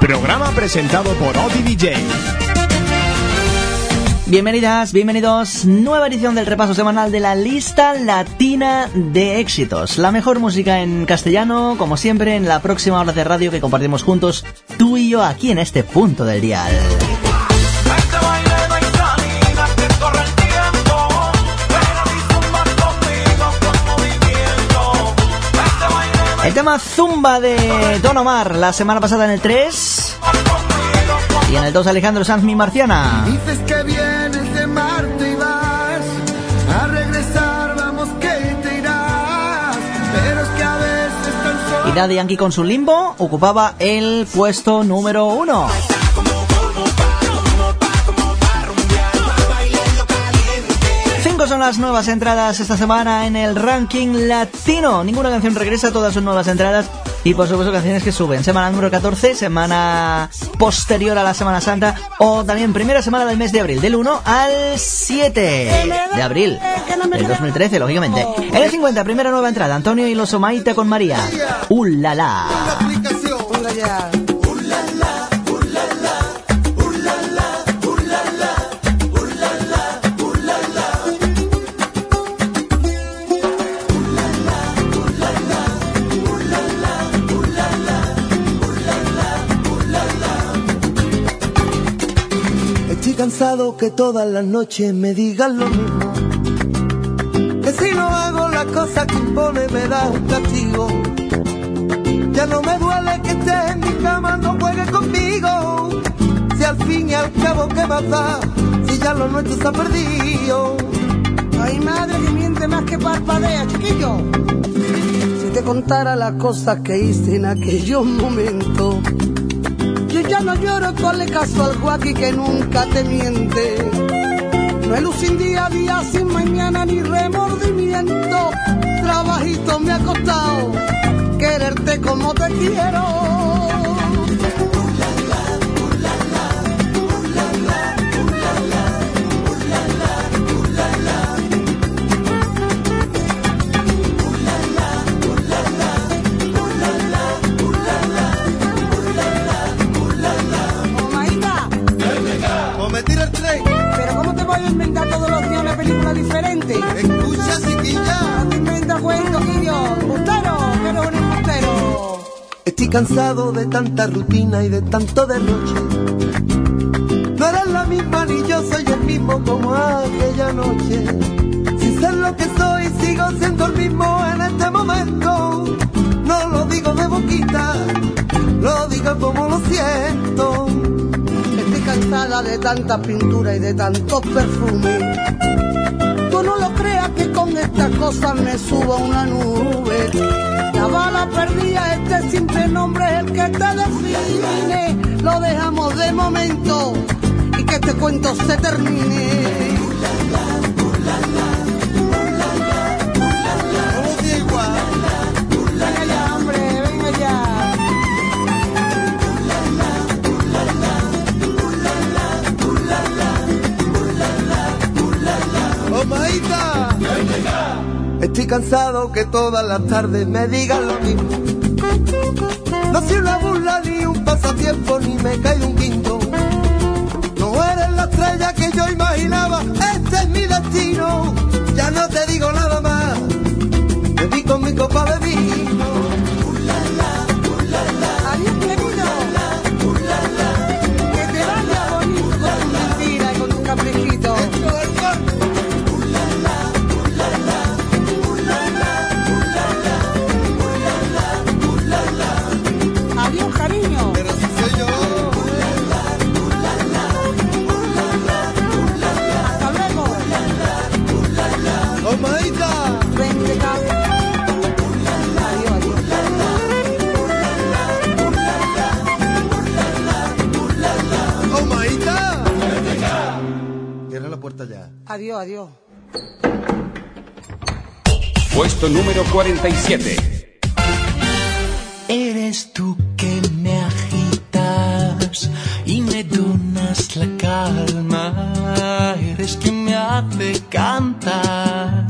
Programa presentado por Odi DJ. Bienvenidas, bienvenidos. Nueva edición del repaso semanal de la lista latina de éxitos. La mejor música en castellano, como siempre, en la próxima hora de radio que compartimos juntos, tú y yo aquí en este punto del dial. El tema Zumba de Don Omar, la semana pasada en el 3. Y en el 2 Alejandro Sanz, mi marciana. Dices que vienes de Marte y vas a regresar, vamos que te irás. Pero es que a veces tan solo. Y Daddy Yankee con su limbo ocupaba el puesto número 1. Son las nuevas entradas esta semana en el ranking latino. Ninguna canción regresa, todas son nuevas entradas. Y por supuesto canciones que suben. Semana número 14, semana posterior a la Semana Santa. O también primera semana del mes de abril, del 1 al 7 de abril del 2013, lógicamente. En el 50, primera nueva entrada, Antonio y los Omaita con María. ¡Uh, la, cansado que todas las noches me digan lo mismo. Que si no hago la cosa que impone me da un castigo. Ya no me duele que estés en mi cama, no juegues conmigo. Si al fin y al cabo, ¿qué más da? Si ya lo nuestro se ha perdido. Ay, madre que miente más que parpadea, chiquillo. Si te contara las cosas que hice en aquellos momentos. No lloro, ponle caso al Joaquín que nunca te miente. No hay luz sin día a día, sin mañana ni remordimiento. Trabajito me ha costado quererte como te quiero. Cansado de tanta rutina y de tanto derroche. No eres la misma ni yo soy el mismo como aquella noche. Sin ser lo que soy, sigo siendo el mismo en este momento. No lo digo de boquita, lo digo como lo siento. Estoy cansada de tanta pintura y de tantos perfumes. No lo creas que con estas cosas me subo a una nube. La bala perdida, este simple nombre es el que te define. Lo dejamos de momento y que este cuento se termine. Estoy cansado que todas las tardes me digan lo mismo. No soy una burla ni un pasatiempo ni me cae un quinto. No eres la estrella que yo imaginaba, este es mi destino. Ya no te digo nada más, bebí con mi copa de Adiós, adiós. Puesto número 47. Eres tú que me agitas y me donas la calma. Eres quien me hace cantar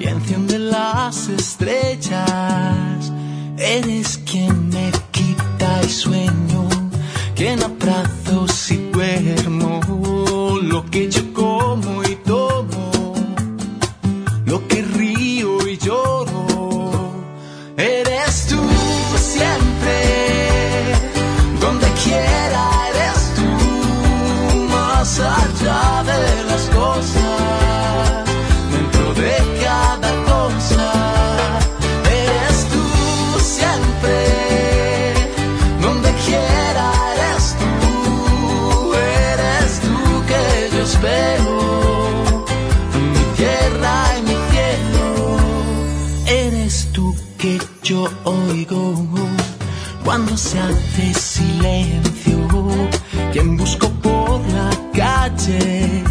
y enciende las estrellas. Eres quien me quita el sueño, quien abrazo si duermo do de como cuando se hace silencio. Quien busco por la calle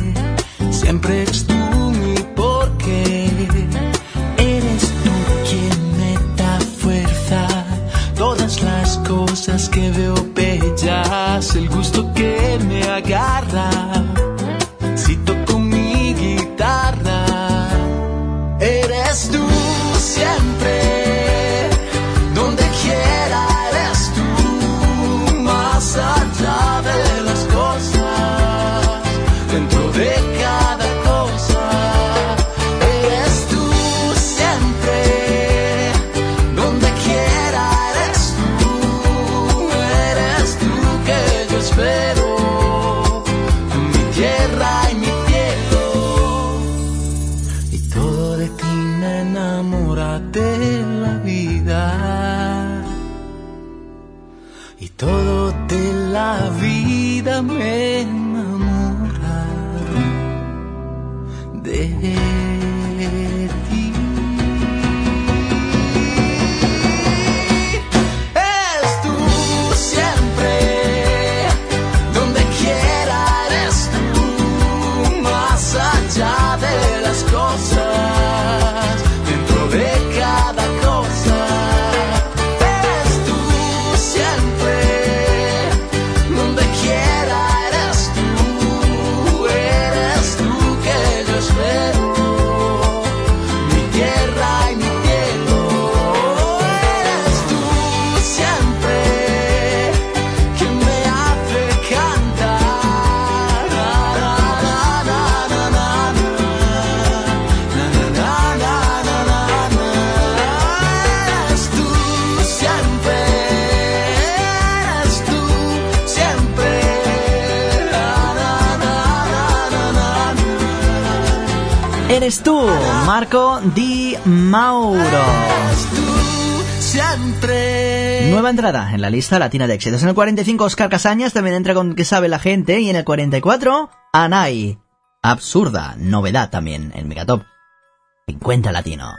siempre es tú mi porqué. Eres tú quien me da fuerza. Todas las cosas que veo bellas, el gusto que me agarra. Marco Di Mauro. Siempre. Nueva entrada en la lista latina de éxitos. En el 45, Oscar Casañas también entra con Que sabe la gente. Y en el 44, Anay. Absurda, novedad también en Megatop. 50 latino.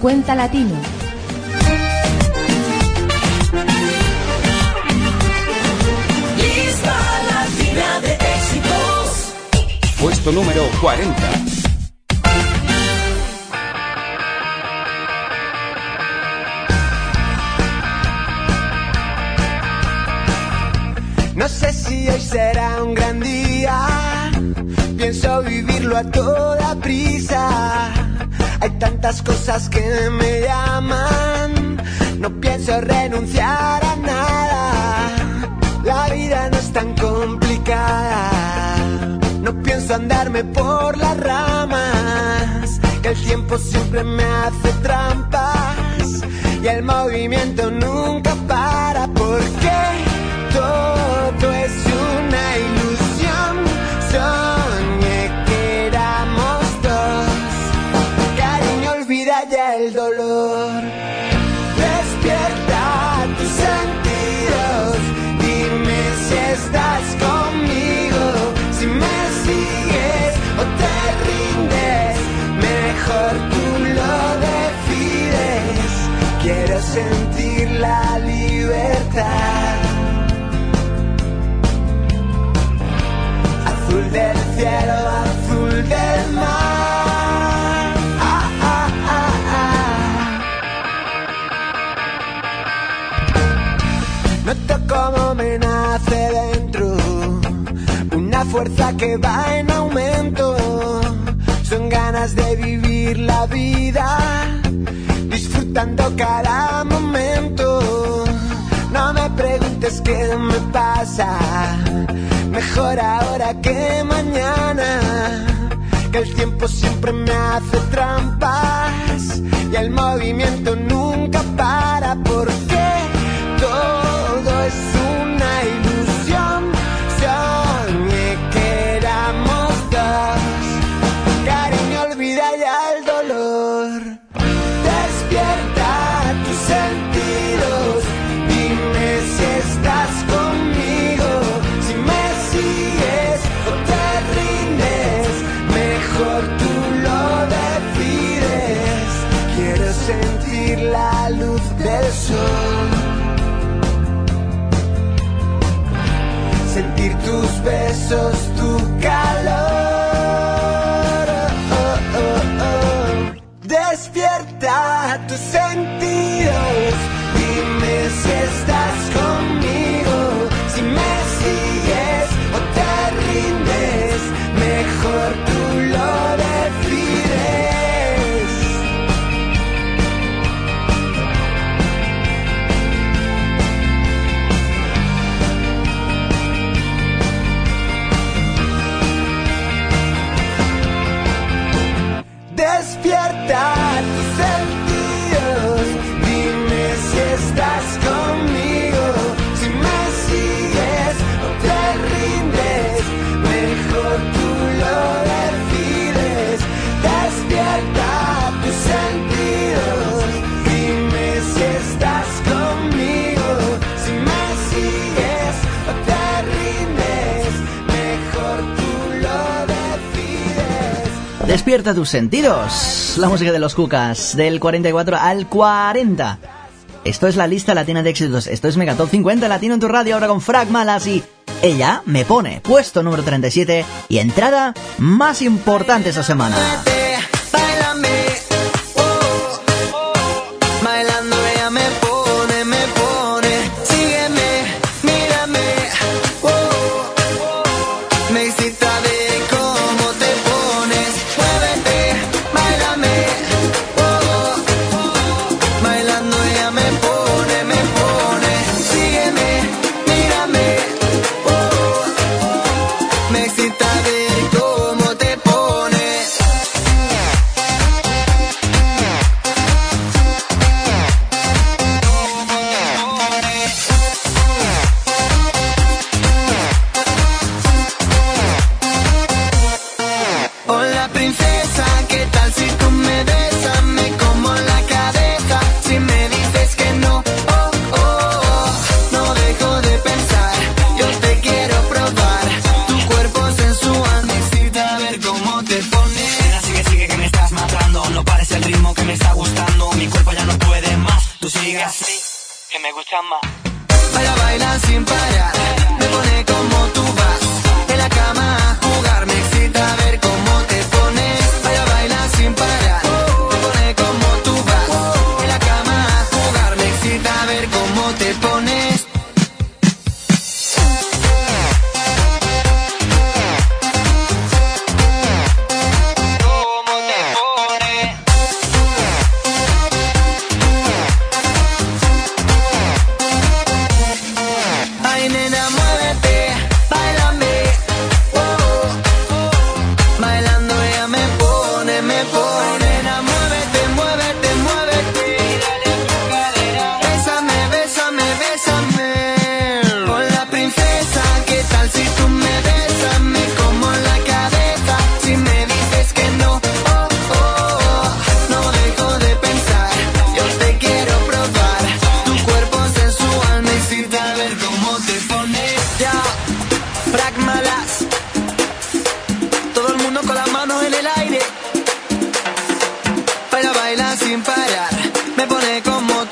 50 latinos. Lista Latina de éxitos. Puesto número 40. No sé si hoy será un gran día, pienso vivirlo a todos Tantas cosas que me llaman, no pienso renunciar a nada. La vida no es tan complicada, no pienso andarme por las ramas, que el tiempo siempre me hace trampas y el movimiento nunca para porque todo es un sentir la libertad. Azul del cielo, azul del mar. Ah, ah, ah, Noto como me nace dentro una fuerza que va en aumento. Son ganas de vivir la vida disfrutando cada qué me pasa. Mejor ahora que mañana. Que el tiempo siempre me hace trampas. Y el movimiento nunca para porque todo es un the same Despierta tus sentidos. La música de los Cucas, del 44 al 40. Esto es la lista latina de éxitos. Esto es Megatop 50 Latino en tu radio, ahora con Frag Malas y ella me pone puesto número 37 y entrada más importante esta semana. me pone como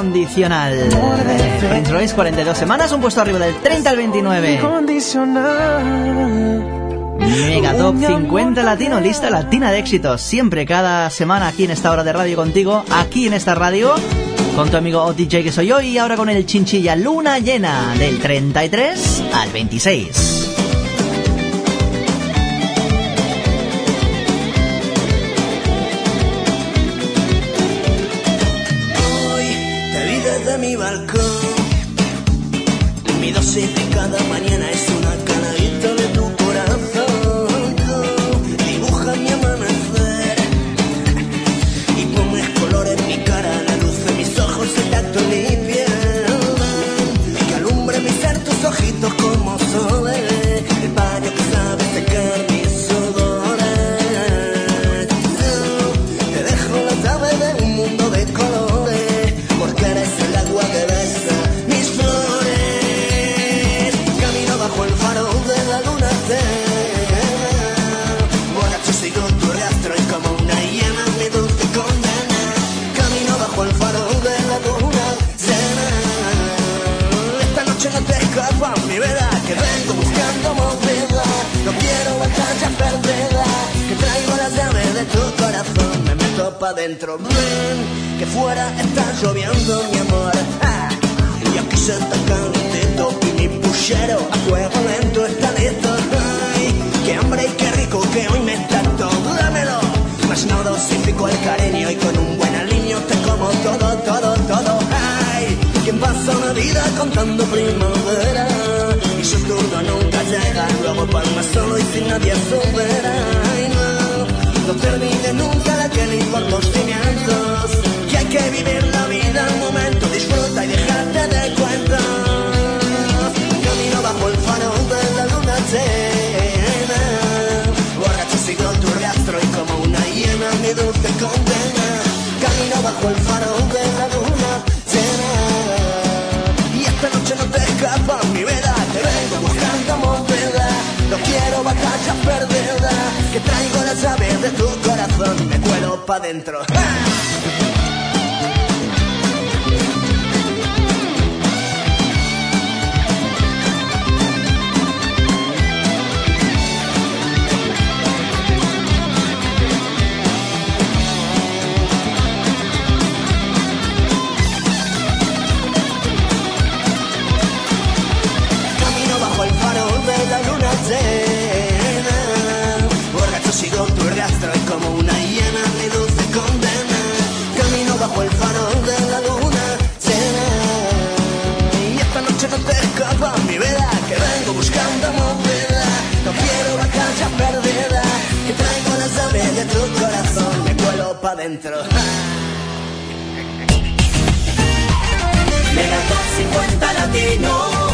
Incondicional. Prince Royce, 42 semanas, un puesto arriba del 30 al 29. Incondicional. Mega Top 50 Latino, lista latina de éxitos. Siempre, cada semana aquí en esta hora de radio contigo, aquí en esta radio, con tu amigo OTJ que soy yo y ahora con el chinchilla Luna Llena del 33 al 26. Meto pa' dentro, ven, que fuera está lloviendo mi amor. Ah, y aquí se calentito y mi puchero a fuego lento está listo. Ay, qué hambre y qué rico que hoy me todo, dámelo. Más no dosifico el cariño y con un buen aliño te como todo, todo, todo. Ay, ¿quién pasa una vida contando primavera? Y su turno nunca llega, luego palma solo y sin nadie sobera. No, termine nunca la que por los cimientos. Que hay que vivir la vida al momento, disfruta y dejarte de cuentos. Camino bajo el faro de la luna llena. Borracho sigo tu rastro y como una hiena mi dulce condena. Camino bajo el faro de la luna llena. Y esta noche no te escapa mi vela, te vengo buscando movida. No quiero batallas perdidas. Que traigo las llaves de tu corazón, me cuelo pa' dentro. Como una hiena mi dulce condena. Camino bajo el farol de la luna llena. Y esta noche no te escapa mi vida, que vengo buscando movida. No quiero la cancha perdida, que traigo las llaves de tu corazón, me cuelo pa' dentro. Megatop 50 Latino.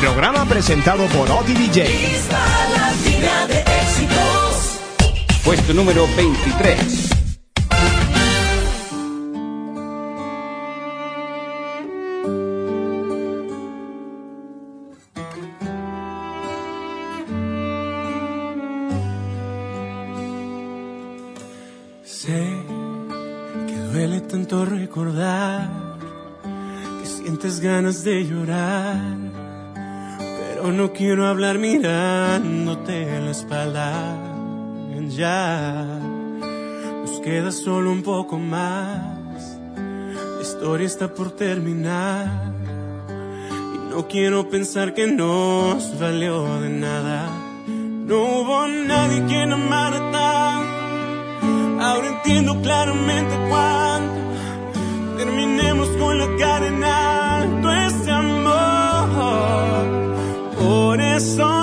Programa presentado por Oti DJ. Lista Latina de éxitos. Puesto número 23. Sé que duele tanto recordar que sientes ganas de llorar, pero no quiero hablar mirándote en la espalda. Ya nos queda solo un poco más. La historia está por terminar y no quiero pensar que nos valió de nada. No hubo nadie quien amara tanto. Ahora entiendo claramente cuánto terminemos con la cara por esos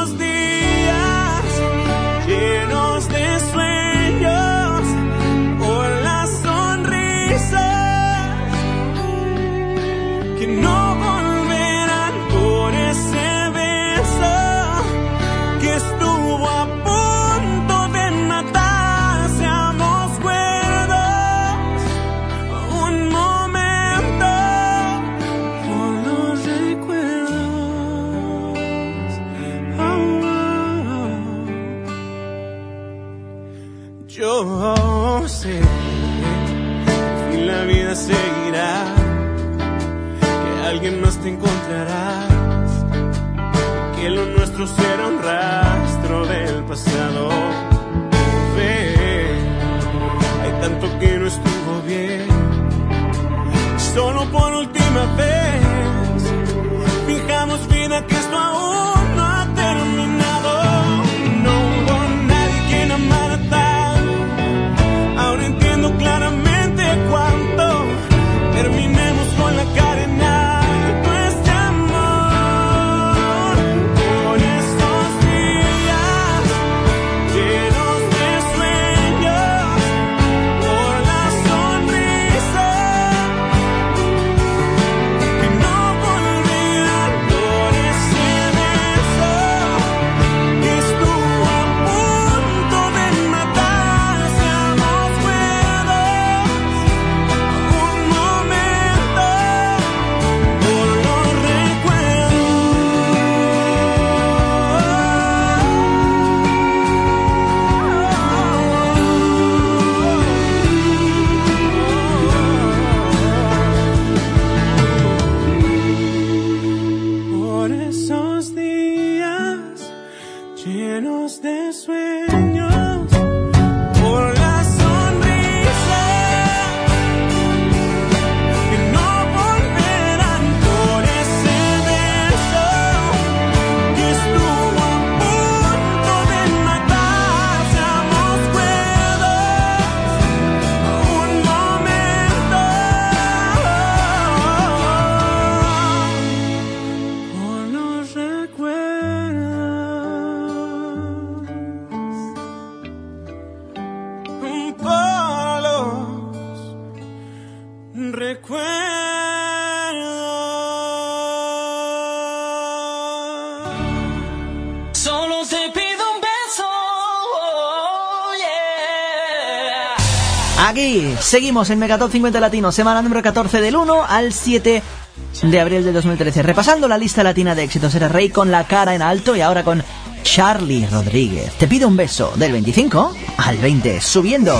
llenos de sueños, Seguimos en Megatop 50 Latino, semana número 14 del 1 al 7 de abril de 2013. Repasando la lista latina de éxitos, era Rey con la cara en alto y ahora con Charlie Rodríguez. Te pido un beso del 25 al 20, subiendo.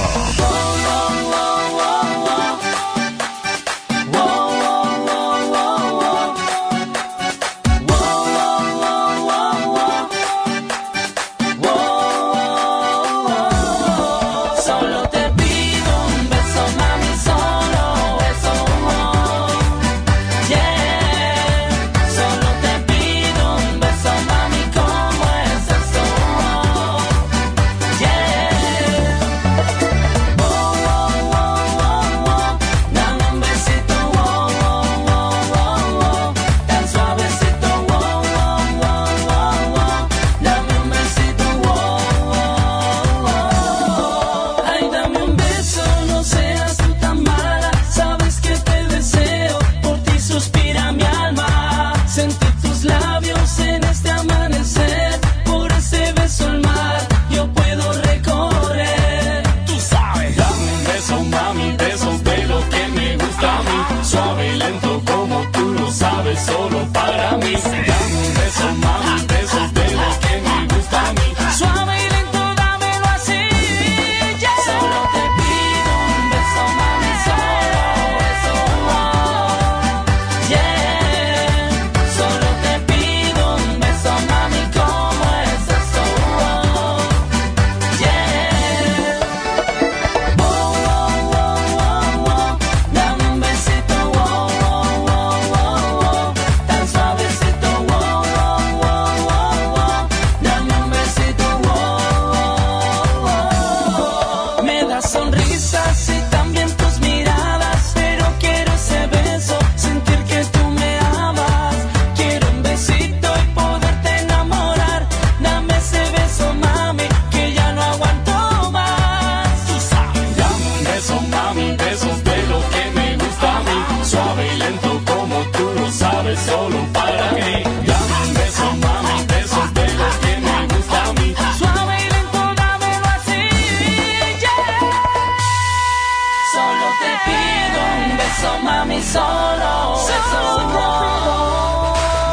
solo, solo, solo.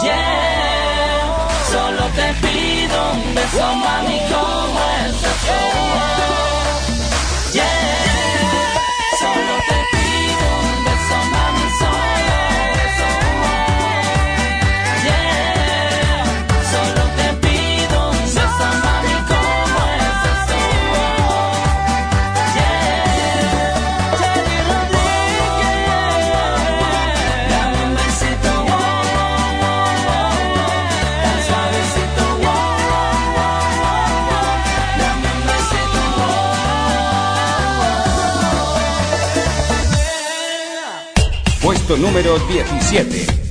Yeah, solo te pido un beso, mami, como el número 17.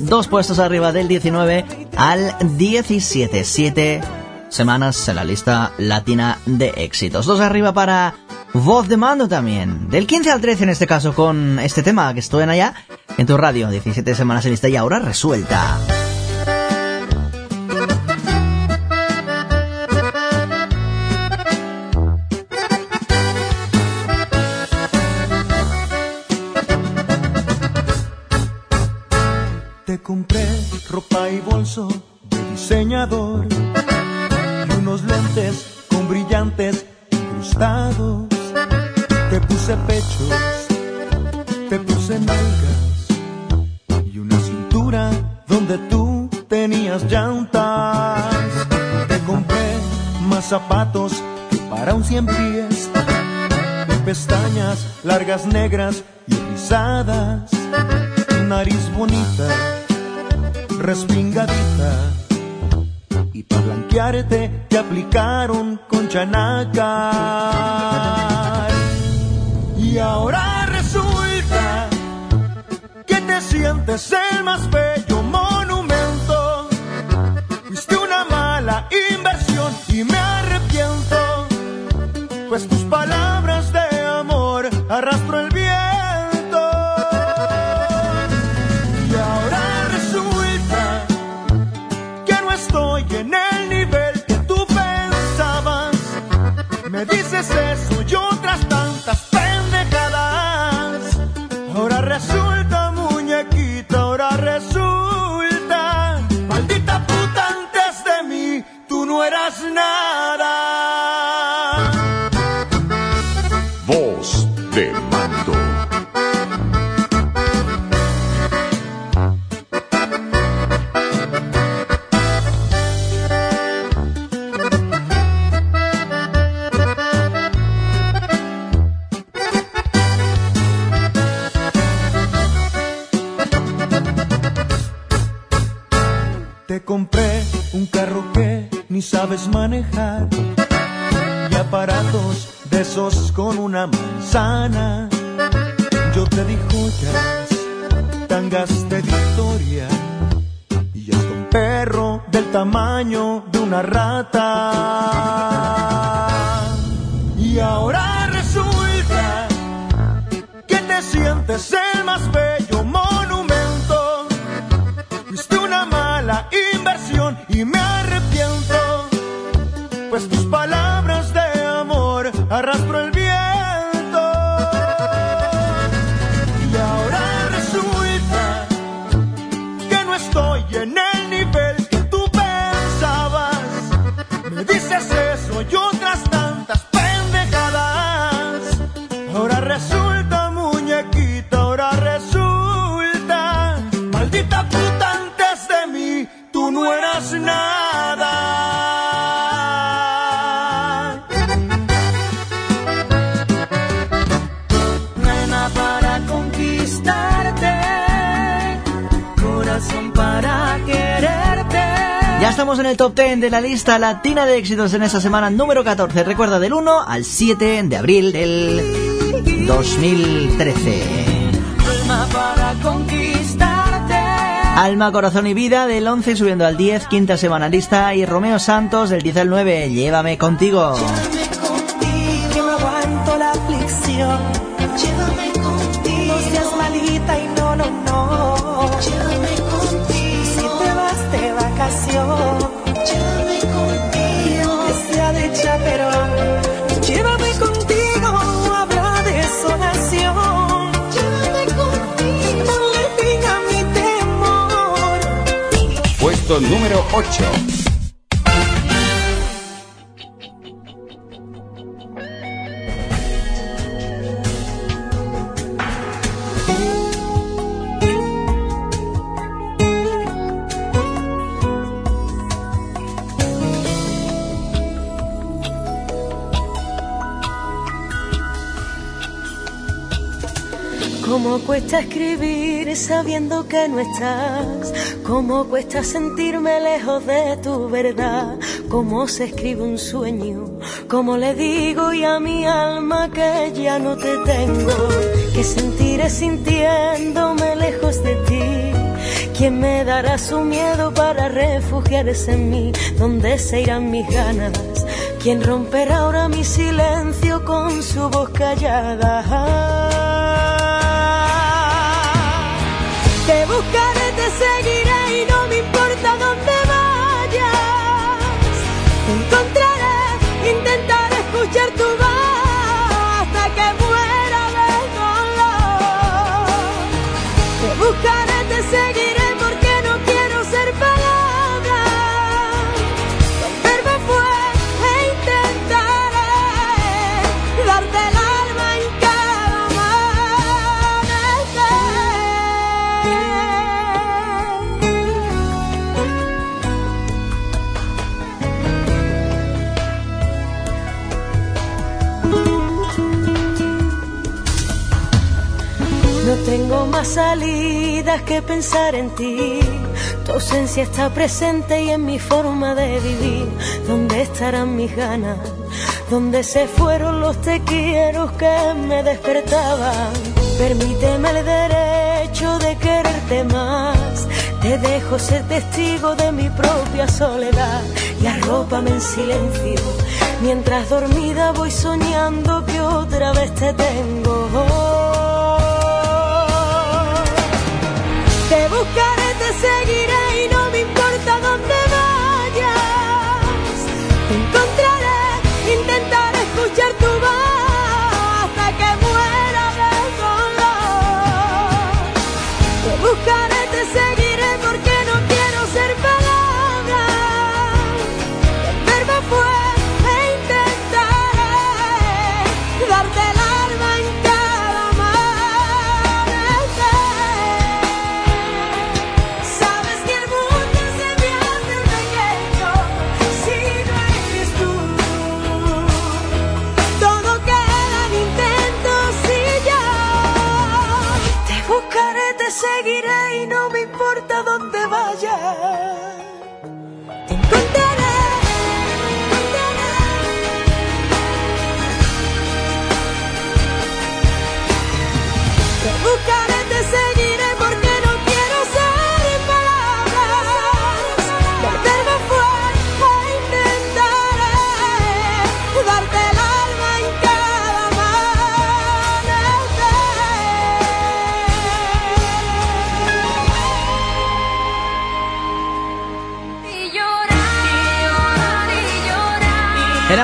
Dos puestos arriba del 19 al 17. Siete semanas en la lista latina de éxitos. Dos arriba para Voz de Mando también. Del 15 al 13 en este caso con este tema que estuve en allá en tu radio. 17 semanas en lista y ahora resuelta. Diseñador y unos lentes con brillantes incrustados. Te puse pechos, te puse nalgas y una cintura donde tú tenías llantas. Te compré más zapatos que para un cien pies pestañas largas negras y rizadas nariz bonita, respingadita. Blanquearte te aplicaron con chanaca. Y ahora resulta que te sientes el más bello estamos en el top 10 de la lista latina de éxitos en esta semana número 14. Recuerda del 1 al 7 de abril del 2013. Alma para conquistarte. Alma, Corazón y Vida del 11 subiendo al 10, quinta semana lista. Y Romeo Santos del 10 al 9, Llévame contigo. Que no aguanto la aflicción. Llévame contigo. No seas malita y no, no, no. Llévame contigo. Si Número 8. Cómo cuesta escribir sabiendo que no estás. Cómo cuesta sentirme lejos de tu verdad. Cómo se escribe un sueño. Cómo le digo y a mi alma que ya no te tengo. Que sentiré sintiéndome lejos de ti. ¿Quién me dará su miedo para refugiarse en mí? ¿Dónde se irán mis ganas? ¿Quién romperá ahora mi silencio con su voz callada? Te buscaré, te seguiré y no me importa dónde salidas que pensar en ti. Tu ausencia está presente y en mi forma de vivir. ¿Dónde estarán mis ganas? ¿Dónde se fueron los te quiero que me despertaban? Permíteme el derecho de quererte más. Te dejo ser testigo de mi propia soledad y arrópame en silencio. Mientras dormida voy soñando que otra vez te tengo. Buscaré, te seguiré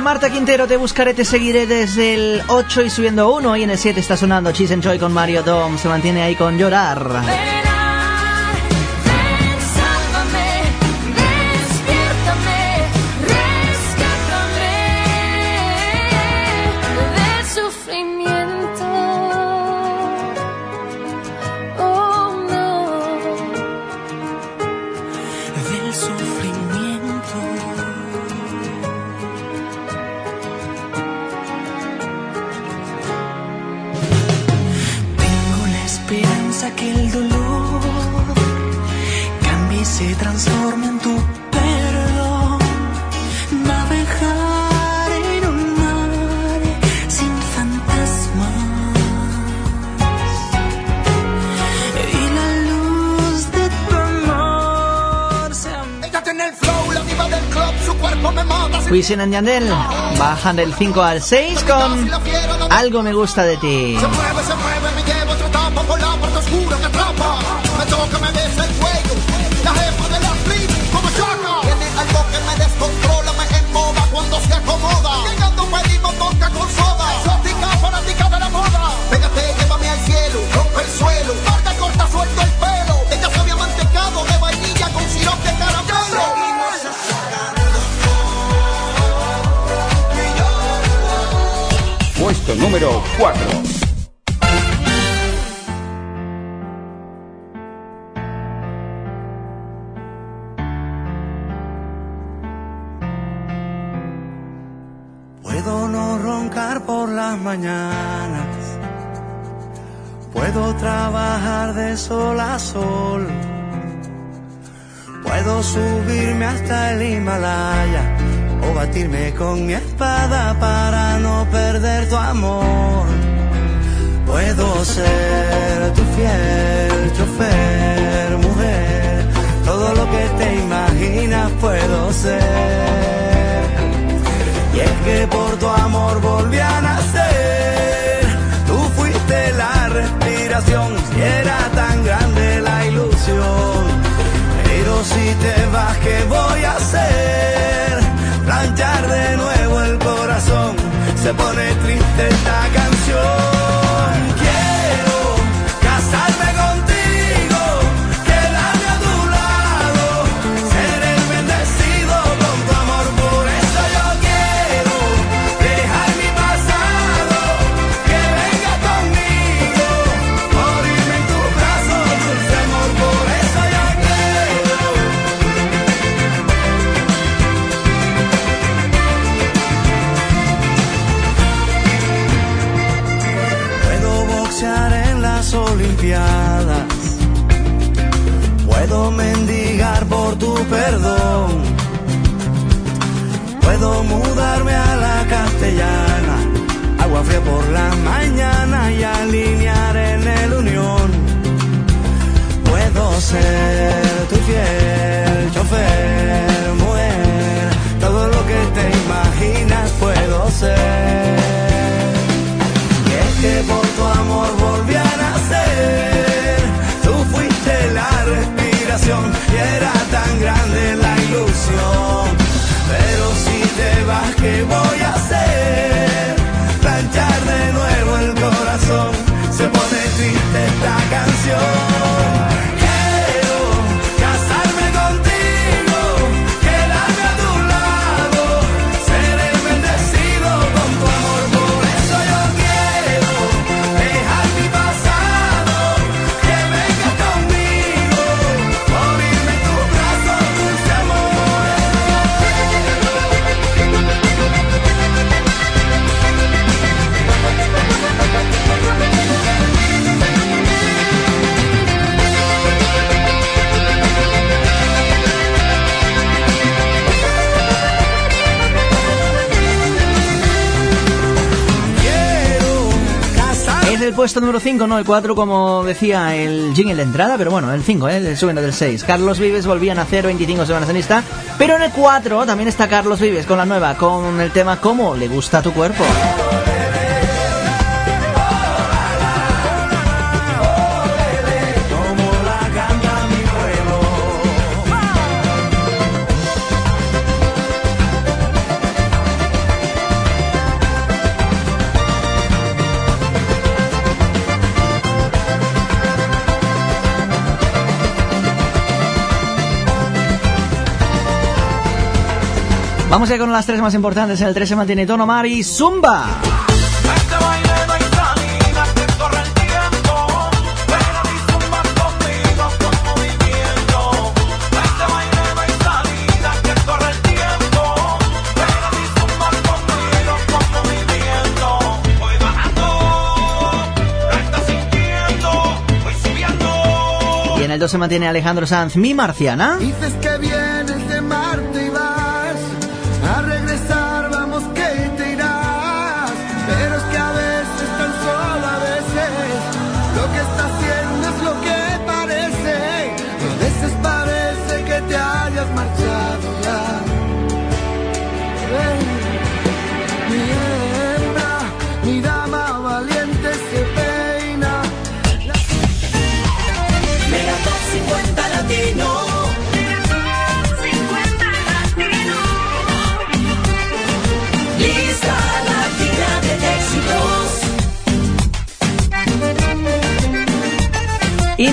Marta Quintero, te buscaré, te seguiré desde el 8 y subiendo uno. Y en el 7 está sonando Cheese and Joy con Mario Dom. Se mantiene ahí con llorar. Se and Yandel bajan del 5 al 6 con Algo me gusta de ti. mueve, se mueve, me lleva otra etapa por la puerta oscura que atrapa. Me toca, me besa número 4. Puedo no roncar por las mañanas. Puedo trabajar de sol a sol. Puedo subirme hasta el Himalaya batirme con mi espada para no perder tu amor. Puedo ser tu fiel chofer, mujer. Todo lo que te imaginas puedo ser. Y es que por tu amor volví a nacer. Tú fuiste la respiración. Y era tan grande la ilusión. Pero si te vas, ¿qué voy a hacer? Planchar de nuevo el corazón. Se pone triste esta canción. Quiero casarme contigo, Puedo mendigar por tu perdón. Puedo mudarme a la castellana. Agua fría por la mañana y alinear en el unión. Puedo ser tu fiel chofer, mujer. Todo lo que te imaginas puedo ser. Y es que por tu amor volví a Tú fuiste la respiración y era tan grande puesto número 5, no el 4, como decía el jingle de entrada, pero bueno, el 5, ¿eh? subiendo del 6. Carlos Vives volvía a nacer 25 semanas en lista, pero en el 4 también está Carlos Vives con la nueva, con el tema ¿Cómo le gusta tu cuerpo? Vamos ya con las tres más importantes. En el 3 se mantiene Tono Mar y Zumba. Y en el 2 se mantiene Alejandro Sanz, mi marciana. Dices que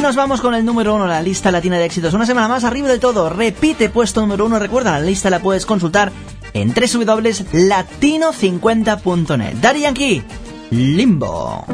nos vamos con el número uno, la lista latina de éxitos. Una semana más arriba del todo. Repite puesto número uno. Recuerda, la lista la puedes consultar en www.latino50.net. Daddy Limbo.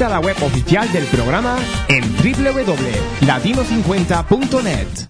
Visita la web oficial del programa en www.latino50.net.